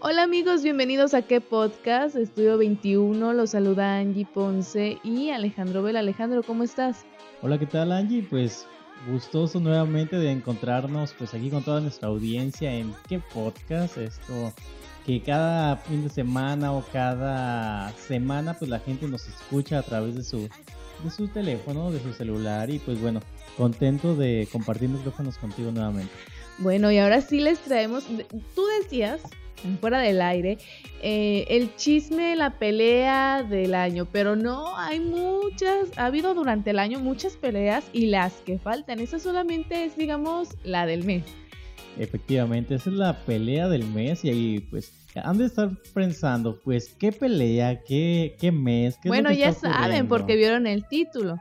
Hola amigos, bienvenidos a qué podcast, Estudio 21, los saluda Angie Ponce y Alejandro Vela. Alejandro, ¿cómo estás? Hola, ¿qué tal Angie? Pues gustoso nuevamente de encontrarnos pues aquí con toda nuestra audiencia en qué podcast, esto que cada fin de semana o cada semana pues la gente nos escucha a través de su de su teléfono, de su celular y pues bueno, contento de compartir micrófonos contigo nuevamente. Bueno, y ahora sí les traemos, tú decías fuera del aire, eh, el chisme, la pelea del año, pero no, hay muchas, ha habido durante el año muchas peleas y las que faltan, esa solamente es, digamos, la del mes. Efectivamente, esa es la pelea del mes y ahí pues han de estar pensando, pues, ¿qué pelea? ¿Qué, qué mes? ¿Qué bueno, ya saben porque vieron el título.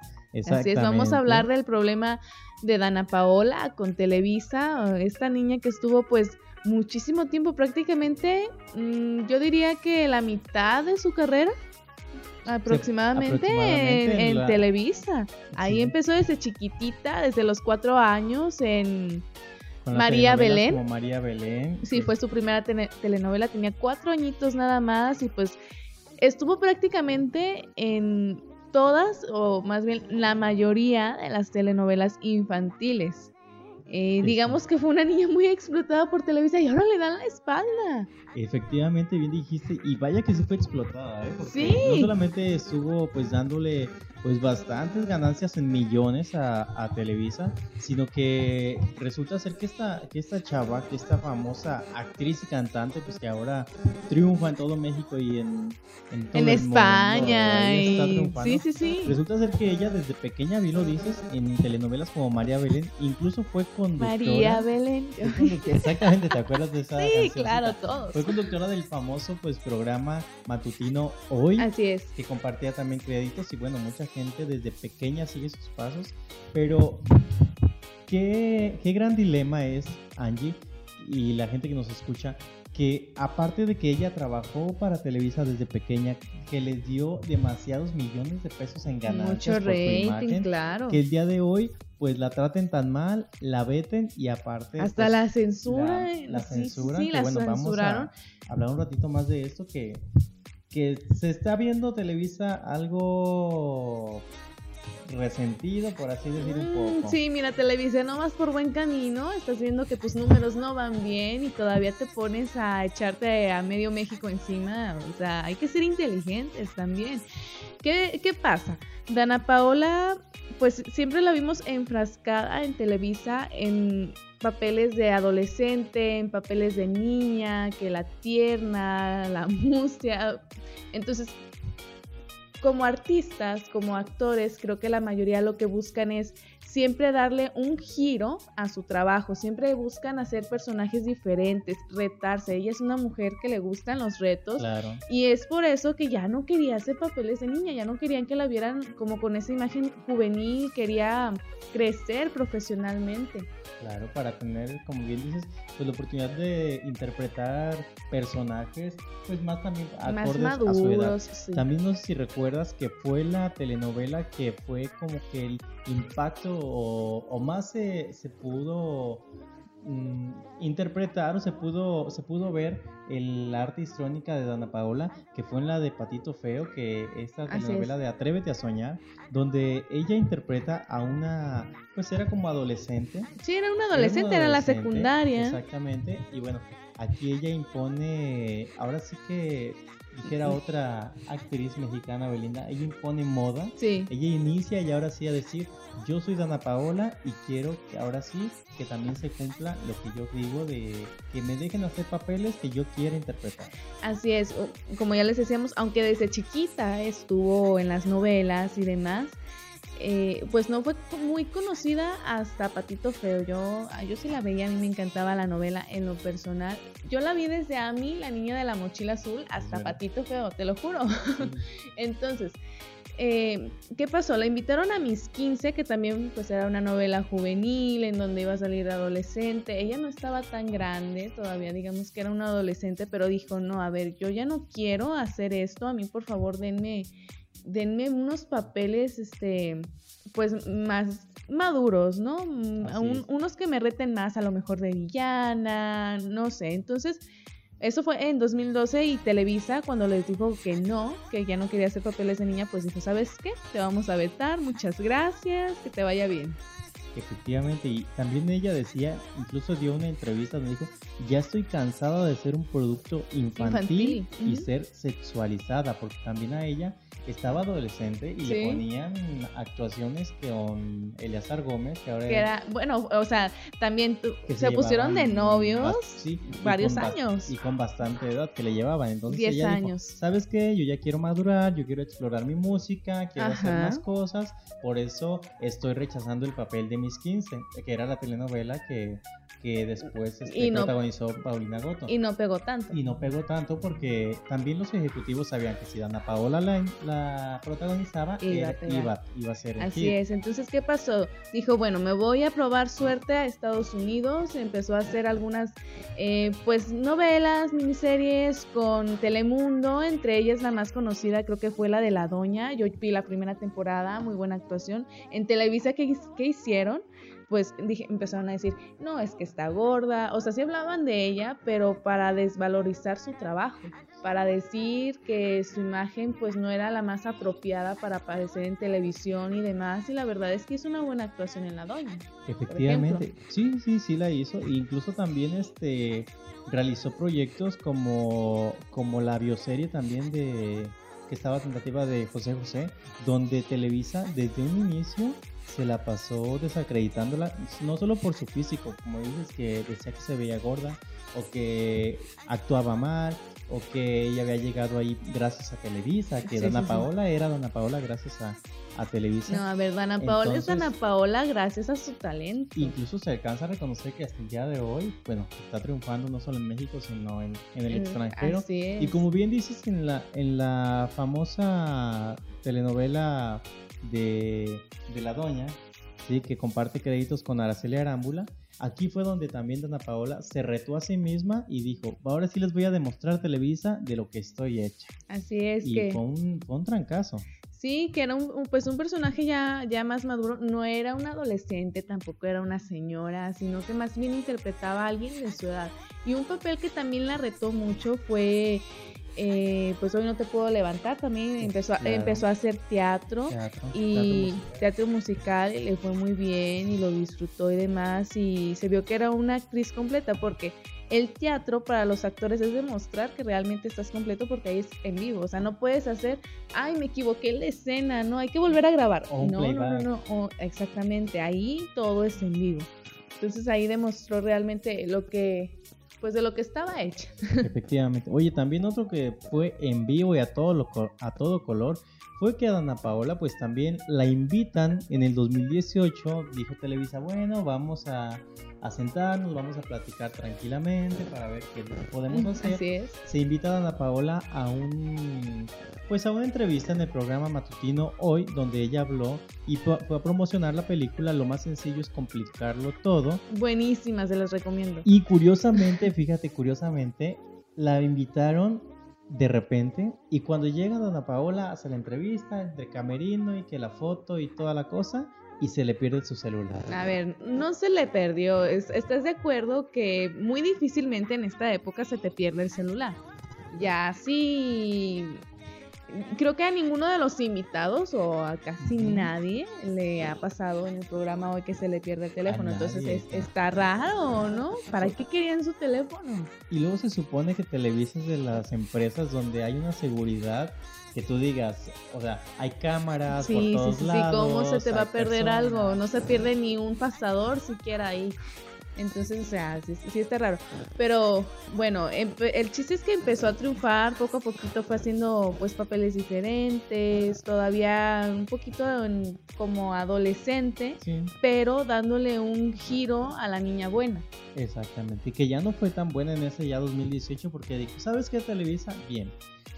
Así es, vamos a hablar del problema de Dana Paola con Televisa, esta niña que estuvo pues muchísimo tiempo, prácticamente mm, yo diría que la mitad de su carrera aproximadamente, en, Televisa. Ahí empezó desde chiquitita, desde los cuatro años en María Belén. María Belén. Sí, fue su primera telenovela, tenía cuatro añitos nada más y pues estuvo prácticamente en todas, o más bien la mayoría de las telenovelas infantiles. Eh, digamos que fue una niña muy explotada por Televisa y ahora le dan la espalda. Efectivamente, bien dijiste, y vaya que se fue explotada, ¿eh? sí. No solamente estuvo pues dándole pues bastantes ganancias en millones a, Televisa, sino que resulta ser que esta, que esta chava, que esta famosa actriz y cantante, pues que ahora triunfa en todo México y en, en, todo en España. Sí, sí, sí. Resulta ser que ella desde pequeña, vi lo dices, en telenovelas como María Belén, incluso fue conductora. María Belén. Exactamente, ¿te acuerdas de esa? Sí, claro, todos. Fue conductora del famoso pues programa matutino Hoy. Así es. Que compartía también créditos y bueno, mucha gente desde pequeña sigue sus pasos, pero qué, qué gran dilema es Angie y la gente que nos escucha que aparte de que ella trabajó para Televisa desde pequeña, que les dio demasiados millones de pesos en ganancias Mucho rating, claro. que el día de hoy pues la traten tan mal, la veten y aparte hasta pues, la censura, la, censura, que bueno, vamos a hablar un ratito más de esto que que se está viendo Televisa algo resentido, por así decir un mm, poco. Sí, mira, Televisa no vas por buen camino, estás viendo que tus números no van bien y todavía te pones a echarte a medio México encima, o sea, hay que ser inteligentes también. ¿Qué, qué pasa? Dana Paola, pues siempre la vimos enfrascada en Televisa en papeles de adolescente, en papeles de niña, que la tierna, la mustia. Entonces, como artistas, como actores, creo que la mayoría lo que buscan es siempre darle un giro a su trabajo, siempre buscan hacer personajes diferentes, retarse. Ella es una mujer que le gustan los retos y es por eso que ya no quería hacer papeles de niña, ya no querían que la vieran como con esa imagen juvenil, quería crecer profesionalmente. Claro, para tener, como bien dices, pues la oportunidad de interpretar personajes, pues más también acordes a su edad. También no sé si recuerdas que fue la telenovela que fue como que el impacto o, más se, se pudo mm, interpretar o se pudo, se pudo ver el arte histrónica de Dana Paola, que fue en la de Patito Feo, que esta telenovela de Atrévete a Soñar, donde ella interpreta a una, pues era como adolescente. Sí, era una adolescente, era, la secundaria. Exactamente, y bueno, aquí ella impone, ahora sí que dijera otra actriz mexicana, Belinda, ella impone moda. Sí. Ella inicia y ahora sí a decir, yo soy Dana Paola y quiero que ahora sí que también se cumpla lo que yo digo de que me dejen hacer papeles que yo quiera interpretar. Así es, como ya les decíamos, aunque desde chiquita estuvo en las novelas y demás, eh, pues no fue muy conocida hasta Patito Feo. Yo, yo sí la veía, a mí me encantaba la novela en lo personal. Yo la vi desde a mí, la niña de la mochila azul, hasta Patito Feo, te lo juro. Entonces, eh, ¿qué pasó? La invitaron a mis 15, que también pues era una novela juvenil en donde iba a salir adolescente. Ella no estaba tan grande todavía, digamos que era una adolescente, pero dijo, no, a ver, yo ya no quiero hacer esto, a mí por favor denme denme unos papeles, este, pues más maduros, ¿no? Mm, unos que me reten más a lo mejor de villana, no sé. Entonces, Eso fue en 2012 y Televisa cuando les dijo que no, que ya no quería hacer papeles de niña, pues dijo, ¿sabes qué? Te vamos a vetar, muchas gracias, que te vaya bien. Efectivamente, y también ella decía, incluso dio una entrevista donde dijo, ya estoy cansada de ser un producto infantil, y ser sexualizada, porque también a ella estaba adolescente y le ponían actuaciones con Eleazar Gómez, que ahora era, bueno, o sea, también se, pusieron de novios varios años. Y con bastante edad que le llevaban, entonces 10 años. ¿sabes qué? Yo ya quiero madurar, yo quiero explorar mi música, quiero hacer más cosas, por eso estoy rechazando el papel de mis 15, que era la telenovela que que después este, protagonizó Paulina Goto. Y no pegó tanto. Y no pegó tanto porque también los ejecutivos sabían que si Dana Paola la, la protagonizaba, iba, iba, a ser Así es, entonces ¿qué pasó? Dijo, bueno, me voy a probar suerte a Estados Unidos, empezó a hacer algunas eh, pues novelas, miniseries con Telemundo, entre ellas la más conocida creo que fue la de La Doña, yo vi la primera temporada, muy buena actuación. En Televisa, ¿qué, qué hicieron? Pues dije, empezaron a decir, no, es que está gorda, o sea, sí hablaban de ella, pero para desvalorizar su trabajo, para decir que su imagen pues no era la más apropiada para aparecer en televisión y demás, y la verdad es que hizo una buena actuación en La Doña. Efectivamente, sí, sí, sí la hizo, e incluso también este realizó proyectos como, como la bioserie también de que estaba tentativa de José José, donde Televisa desde un inicio se la pasó desacreditándola, no solo por su físico, como dices, que decía que se veía gorda, o que actuaba mal, o que ella había llegado ahí gracias a Televisa, que Dana Paola era Dana Paola gracias a, a, Televisa. No, a ver, Dana Paola es Dana Paola gracias a su talento. Incluso se alcanza a reconocer que hasta el día de hoy, bueno, está triunfando no solo en México, sino en, en el extranjero. Y como bien dices, en la, en la famosa telenovela de, La Doña, ¿sí? que comparte créditos con Araceli Arámbula. Aquí fue donde también Dana Paola se retó a sí misma y dijo, ahora sí les voy a demostrar Televisa de lo que estoy hecha. Así es y que... fue un, fue un trancazo. Sí, que era un, pues un personaje ya, ya más maduro, no era un adolescente, tampoco era una señora, sino que más bien interpretaba a alguien de su edad. Y un papel que también la retó mucho fue eh, pues hoy no te puedo levantar, también empezó, a, empezó a hacer teatro, y teatro musical. le fue muy bien y lo disfrutó y demás y se vio que era una actriz completa porque el teatro para los actores es demostrar que realmente estás completo porque ahí es en vivo, o sea, no puedes hacer, ay, me equivoqué en la escena, no, hay que volver a grabar. no, no, no, no, exactamente, ahí todo es en vivo. Entonces ahí demostró realmente lo que pues de lo que estaba hecha. Efectivamente. Oye, también otro que fue en vivo y a todo, lo, a todo color fue que a Dana Paola pues también la invitan en el 2018, dijo Televisa, bueno, vamos a, a sentarnos, vamos a platicar tranquilamente para ver qué podemos hacer. Así es. Se invita a Dana Paola a un pues a una entrevista en el programa matutino hoy donde ella habló y fue, a promocionar la película Lo más sencillo es complicarlo todo. Buenísimas, se las recomiendo. Y curiosamente, fíjate, curiosamente, la invitaron de repente y cuando llega Dona Paola hace la entrevista entre camerino y que la foto y toda la cosa y se le pierde su celular. A ver, no se le perdió. ¿Estás de acuerdo que muy difícilmente en esta época se te pierde el celular? Ya sí creo que a ninguno de los invitados o a casi nadie le ha pasado en el programa hoy que se le pierde el teléfono. Entonces es, está raro, ¿no? ¿Para qué querían su teléfono? Y luego se supone que Televisa de las empresas donde hay una seguridad que tú digas, o sea, hay cámaras por todos sí, sí, lados. Sí, ¿cómo se te va a perder algo? No se pierde ni un pasador siquiera ahí. Entonces, o sea, sí, está raro. Pero bueno, el chiste es que empezó a triunfar, poco a poquito fue haciendo pues papeles diferentes, todavía un poquito como adolescente, pero dándole un giro a la niña buena. Exactamente, y que ya no fue tan buena en ese ya 2018 porque dijo, ¿sabes qué Televisa? Bien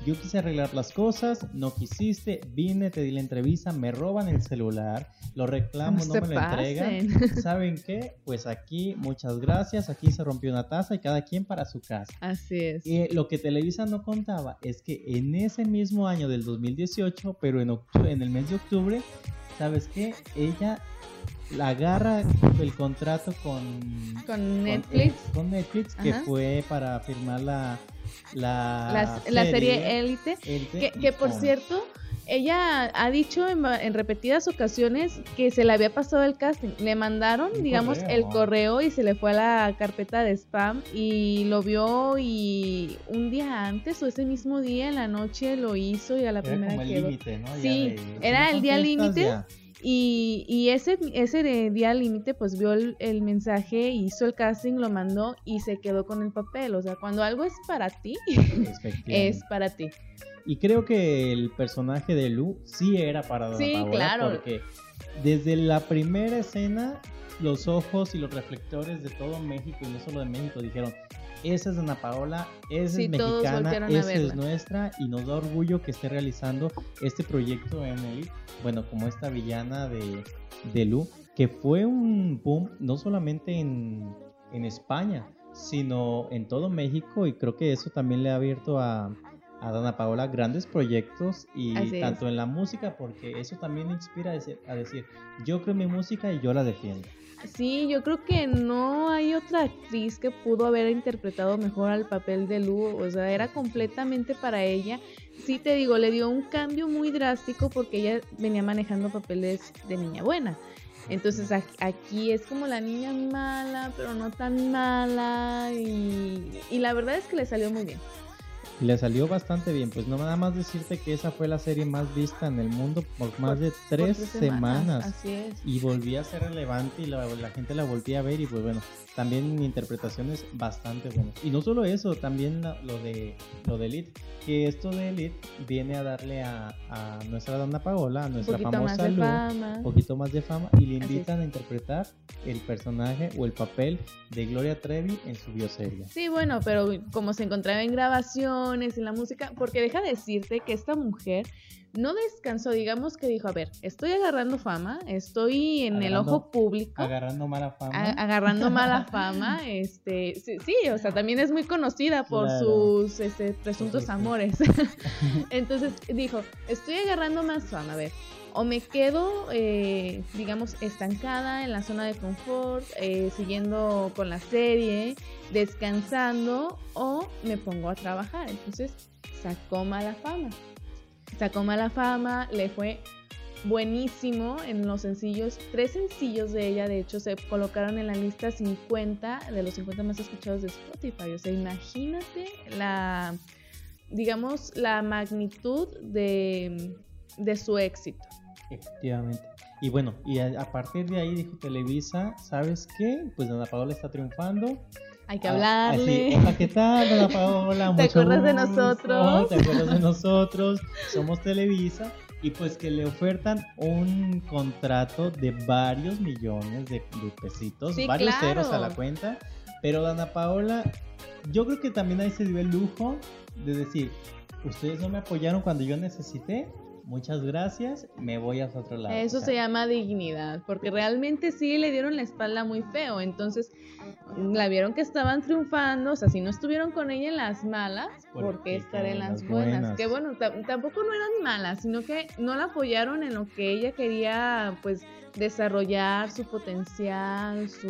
yo quise arreglar las cosas, no quisiste, vine, te di la entrevista, me roban el celular, lo reclamo, no, me lo entregan. ¿Saben qué? Pues aquí, muchas gracias, aquí se rompió una taza y cada quien para su casa. Así es. Y lo que Televisa no contaba es que en ese mismo año del 2018, pero en, octubre, en el mes de octubre, ¿sabes qué? Ella agarra el contrato con, con Netflix, con, Netflix que fue para firmar la la, la, serie Élite, que, que por cierto ella ha dicho en, repetidas ocasiones que se le había pasado el casting. Le mandaron, digamos, el correo y se le fue a la carpeta de spam y lo vio y un día antes o ese mismo día en la noche lo hizo y a la primera como el ¿no? Sí, era el día límite. Y, y, ese, ese día límite, pues vio el, el, mensaje, hizo el casting, lo mandó y se quedó con el papel. O sea, cuando algo es para ti, es para ti. Y creo que el personaje de Lu sí era para sí, claro. porque desde la primera escena los ojos y los reflectores de todo México y no solo de México dijeron esa es Ana Paola, esa es mexicana, esa es nuestra y nos da orgullo que esté realizando este proyecto en el, bueno, como esta villana de, de Lu, que fue un boom no solamente en, en España, sino en todo México y creo que eso también le ha abierto a, a Dana Paola grandes proyectos y tanto en la música porque eso también inspira a decir, a decir, yo creo mi música y yo la defiendo. Sí, yo creo que no hay otra actriz que pudo haber interpretado mejor al papel de Lu, o sea, era completamente para ella. Sí te digo, le dio un cambio muy drástico porque ella venía manejando papeles de niña buena. Entonces aquí es como la niña mala, pero no tan mala y, y la verdad es que le salió muy bien le salió bastante bien. Pues no nada más decirte que esa fue la serie más vista en el mundo por más de tres, semanas. Así es. Y volvía a ser relevante y la, gente la volvía a ver y pues bueno, también interpretaciones bastante buenas. Y no solo eso, también lo de lo de Elite, que esto de Elite viene a darle a, nuestra Dana Paola, a nuestra famosa Lu, un poquito más de fama y le invitan a interpretar el personaje o el papel de Gloria Trevi en su bioserie. Sí, bueno, pero como se encontraba en grabación en la música, porque deja decirte que esta mujer no descansó, digamos que dijo, a ver, estoy agarrando fama, estoy en el ojo público. Agarrando mala fama. agarrando mala fama, este, sí, o sea, también es muy conocida por sus este, presuntos amores. Entonces dijo, estoy agarrando más fama, a ver, o me quedo, eh, digamos, estancada en la zona de confort, eh, siguiendo con la serie, descansando, o me pongo a trabajar. Entonces sacó mala fama. Sacó mala fama, le fue buenísimo en los sencillos. Tres sencillos de ella, de hecho, se colocaron en la lista 50 de los 50 más escuchados de Spotify. O sea, imagínate la, digamos, la magnitud de, de su éxito. Efectivamente. Y bueno, y a, partir de ahí dijo Televisa, ¿sabes qué? Pues Ana Paola está triunfando. Hay que ah, hablarle. Hola, ¿qué tal, Ana Paola? ¿Te acuerdas de nosotros? ¿Te acuerdas de nosotros? Somos Televisa. Y pues que le ofertan un contrato de varios millones de, pesitos, varios ceros a la cuenta. Pero Ana Paola, yo creo que también ahí se dio el lujo de decir, ustedes no me apoyaron cuando yo necesité, muchas gracias, me voy a otro lado. Eso se llama dignidad, porque realmente sí le dieron la espalda muy feo, entonces la vieron que estaban triunfando, o sea, si no estuvieron con ella en las malas, ¿por qué estar en las, buenas? Que bueno, tampoco no eran malas, sino que no la apoyaron en lo que ella quería, pues, desarrollar su potencial, su,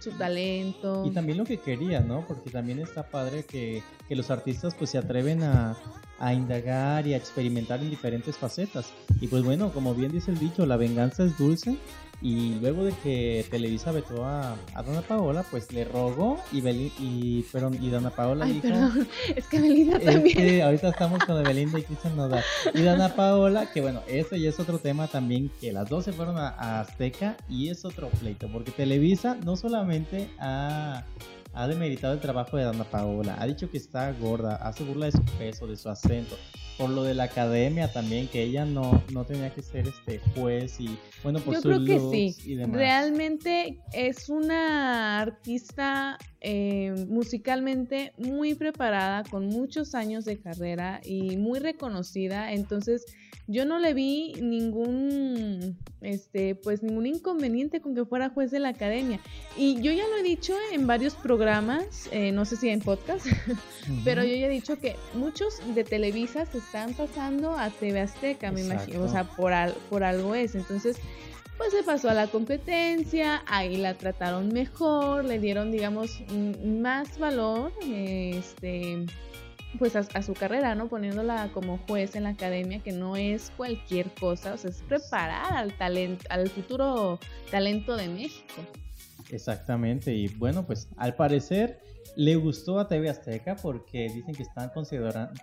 su talento. Y también lo que quería, ¿no? Porque también está padre que, que los artistas pues se atreven a, a indagar y a experimentar en diferentes facetas. Y pues bueno, como bien dice el dicho, la venganza es dulce. Y luego de que Televisa vetó a, a Dana Paola, pues le rogó y, y, pero, y Dana Paola dijo... es que Belinda también. ahorita estamos con Belinda y Cristian Nodal. Y Dana Paola, que bueno, eso ya es otro tema también, que las dos se fueron a, a Azteca y es otro pleito, porque Televisa no solamente ha ha demeritado el trabajo de Dana Paola, ha dicho que está gorda, hace burla de su peso, de su acento, por lo de la academia también, que ella no, no tenía que ser este juez y bueno, por Yo creo que sí. Realmente es una artista eh, musicalmente muy preparada, con muchos años de carrera y muy reconocida, entonces yo no le vi ningún, este, pues ningún inconveniente con que fuera juez de la academia. Y yo ya lo he dicho en varios programas, eh, no sé si en podcast, pero yo ya he dicho que muchos de Televisa se están pasando a TV Azteca, me imagino, o sea, por, por algo es. Entonces, pues se pasó a la competencia, ahí la trataron mejor, le dieron, digamos, más valor, este, pues a, su carrera, ¿no? Poniéndola como juez en la academia, que no es cualquier cosa, o sea, es preparar al talento, al futuro talento de México. Exactamente, y bueno, pues al parecer le gustó a TV Azteca porque dicen que están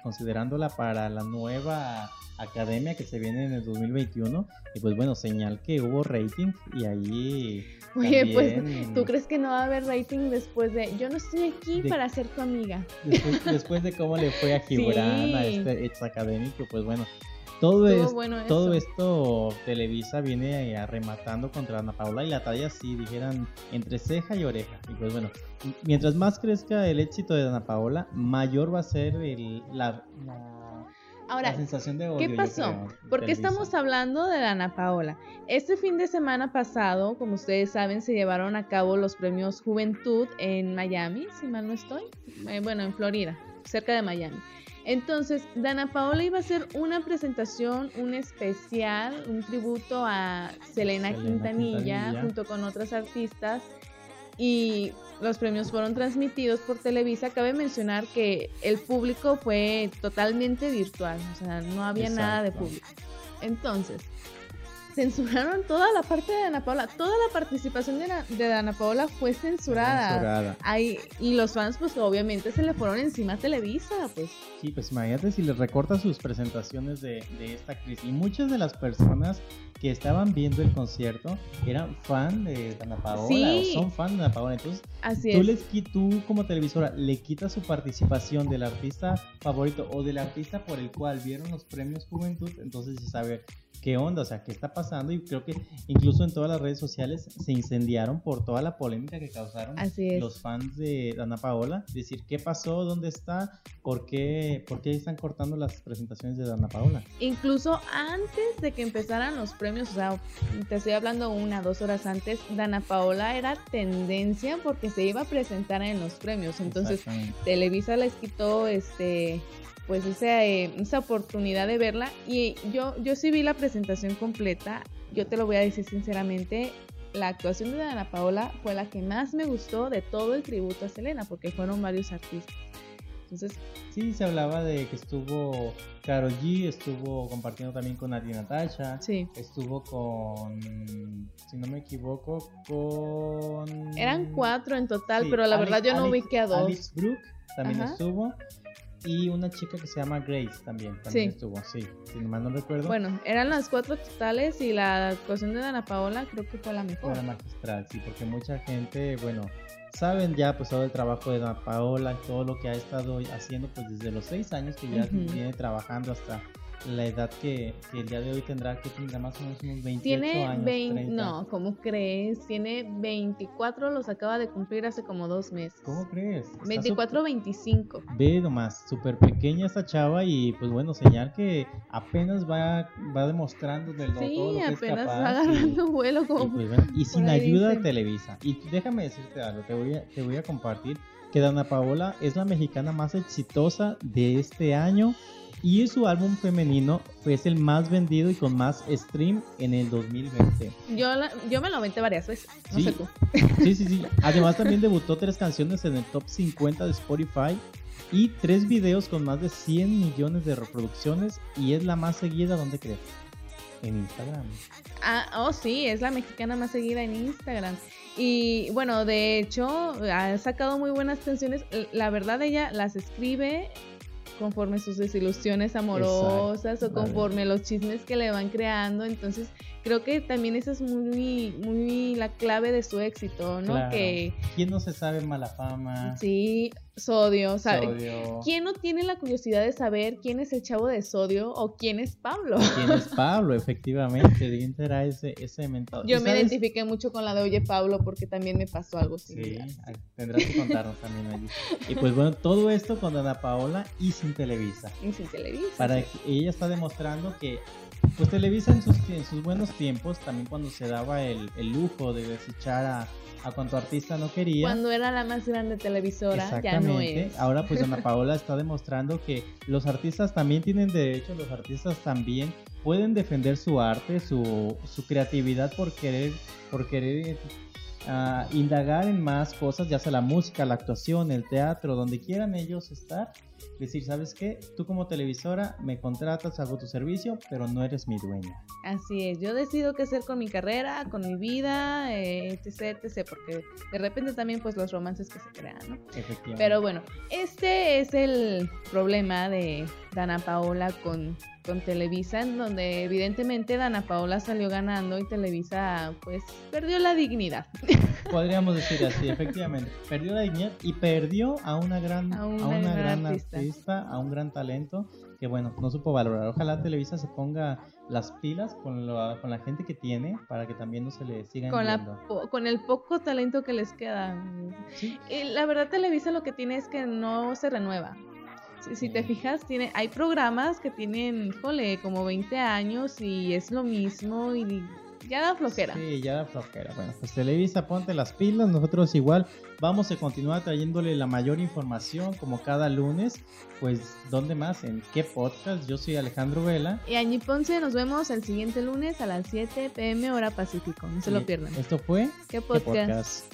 considerándola para la nueva academia que se viene en el 2021 y pues bueno, señal que hubo rating y ahí... Oye, pues tú crees que no va a haber rating después de... Yo no estoy aquí para ser tu amiga. Después, de cómo le fue a Gibran, a este ex académico, pues bueno, todo, es, todo esto Televisa viene arrematando contra Ana Paula y la talla sí, dijeran, entre ceja y oreja. Y pues bueno, mientras más crezca el éxito de Ana Paola, mayor va a ser el, la, Ahora, sensación de odio, ¿qué pasó? ¿Por qué estamos hablando de Ana Paola? Este fin de semana pasado, como ustedes saben, se llevaron a cabo los premios Juventud en Miami, si mal no estoy. Eh, bueno, en Florida, cerca de Miami. Entonces, Dana Paola iba a hacer una presentación, un especial, un tributo a Selena, Quintanilla, junto con otras artistas. Y los premios fueron transmitidos por Televisa. Cabe mencionar que el público fue totalmente virtual, o sea, no había nada de público. Entonces, censuraron toda la parte de Ana Paola. Toda la participación de, de Ana Paola fue censurada. Ahí, y los fans, pues obviamente se le fueron encima a Televisa, pues. Sí, pues imagínate si les recorta sus presentaciones de, de esta actriz. Y muchas de las personas que estaban viendo el concierto eran fan de Ana Paola o son fan de Ana Paola. Entonces, tú, Les, tú como televisora le quitas su participación del artista favorito o del artista por el cual vieron los premios Juventud, entonces se sabe qué onda, o sea, qué está pasando y creo que incluso en todas las redes sociales se incendiaron por toda la polémica que causaron los fans de Ana Paola, decir qué pasó, dónde está, por qué, por qué están cortando las presentaciones de Ana Paola. Incluso antes de que empezaran los premios, o sea, te estoy hablando una, dos horas antes, Dana Paola era tendencia porque se iba a presentar en los premios, entonces Televisa les quitó este pues esa, eh, esa oportunidad de verla y yo, yo sí vi la presentación completa, yo te lo voy a decir sinceramente, la actuación de Ana Paola fue la que más me gustó de todo el tributo a Selena, porque fueron varios artistas. Entonces, sí, se hablaba de que estuvo Karol G, estuvo compartiendo también con Nati Natasha, sí. estuvo con, si no me equivoco, con... Eran cuatro en total, pero la verdad yo no vi que a dos. Alice Brooke también estuvo y una chica que se llama Grace también, también estuvo, sí, si mal no recuerdo. Bueno, eran las cuatro totales y la actuación de Ana Paola creo que fue la mejor. Fue la magistral, sí, porque mucha gente, bueno, saben ya pues todo el trabajo de Ana Paola, todo lo que ha estado haciendo pues desde los seis años que ya viene trabajando hasta la edad que, el día de hoy tendrá, que tendrá más o menos unos 28 Tiene años. 20, no, ¿cómo crees? Tiene 24, los acaba de cumplir hace como dos meses. ¿Cómo crees? 24, 25. Ve nomás, súper pequeña esta chava y pues bueno, señal que apenas va, va demostrando del todo lo que es capaz. va agarrando vuelo como... Y, pues, sin ayuda de Televisa. Y déjame decirte algo, te voy a, te voy a compartir que Dana Paola es la mexicana más exitosa de este año y su álbum femenino fue el más vendido y con más stream en el 2020. Yo, yo me lo aventé varias veces, no sé tú. Sí, sí, sí. Además también debutó tres canciones en el top 50 de Spotify y tres videos con más de 100 millones de reproducciones y es la más seguida, ¿dónde crees? En Instagram. Ah, oh sí, es la mexicana más seguida en Instagram. Y bueno, de hecho, ha sacado muy buenas canciones. La verdad, ella las escribe conforme sus desilusiones amorosas o conforme los chismes que le van creando. Entonces, creo que también esa es muy, muy la clave de su éxito, ¿no? Que quién no se sabe mala fama. Sí, Sodio, Sodio. ¿Quién no tiene la curiosidad de saber quién es el chavo de Sodio o quién es Pablo? ¿Quién es Pablo? Efectivamente, ¿de será ese, ese mentado? Yo me identifiqué mucho con la de Oye Pablo porque también me pasó algo similar. Sí, tendrás que contarnos también allí. Y pues bueno, todo esto con Ana Paola y sin Televisa. Y sin Televisa. Para que ella está demostrando que pues Televisa en sus, en sus buenos tiempos, también cuando se daba el, el lujo de desechar a, a cuanto artista no quería. Cuando era la más grande televisora, ya no es. Ahora pues Ana Paola está demostrando que los artistas también tienen derecho, los artistas también pueden defender su arte, su, su creatividad por querer, por querer uh, indagar en más cosas, ya sea la música, la actuación, el teatro, donde quieran ellos estar decir, ¿sabes qué? Tú como televisora me contratas, hago tu servicio, pero no eres mi dueña. Así es, yo decido qué hacer con mi carrera, con mi vida, eh, etc, etc, porque de repente también pues los romances que se crean, ¿no? Efectivamente. Pero bueno, este es el problema de Dana Paola con, con Televisa, en donde evidentemente Dana Paola salió ganando y Televisa pues perdió la dignidad. Podríamos decir así, efectivamente. Perdió la dignidad y perdió a una gran, a una, gran, artista. A un gran talento que bueno, no supo valorar. Ojalá Televisa se ponga las pilas con, con la gente que tiene para que también no se le sigan con, la con el poco talento que les queda. Y la verdad Televisa lo que tiene es que no se renueva. Si, te fijas, tiene, hay programas que tienen, jole, como 20 años y es lo mismo y ya da flojera. Sí, ya da flojera. Bueno, pues Televisa, ponte las pilas. Nosotros igual vamos a continuar trayéndole la mayor información como cada lunes. Pues, ¿dónde más? ¿En qué podcast? Yo soy Alejandro Vela. Y Añi Ponce, nos vemos el siguiente lunes a las 7 pm hora Pacífico. No se lo pierdan. Esto fue ¿Qué podcast?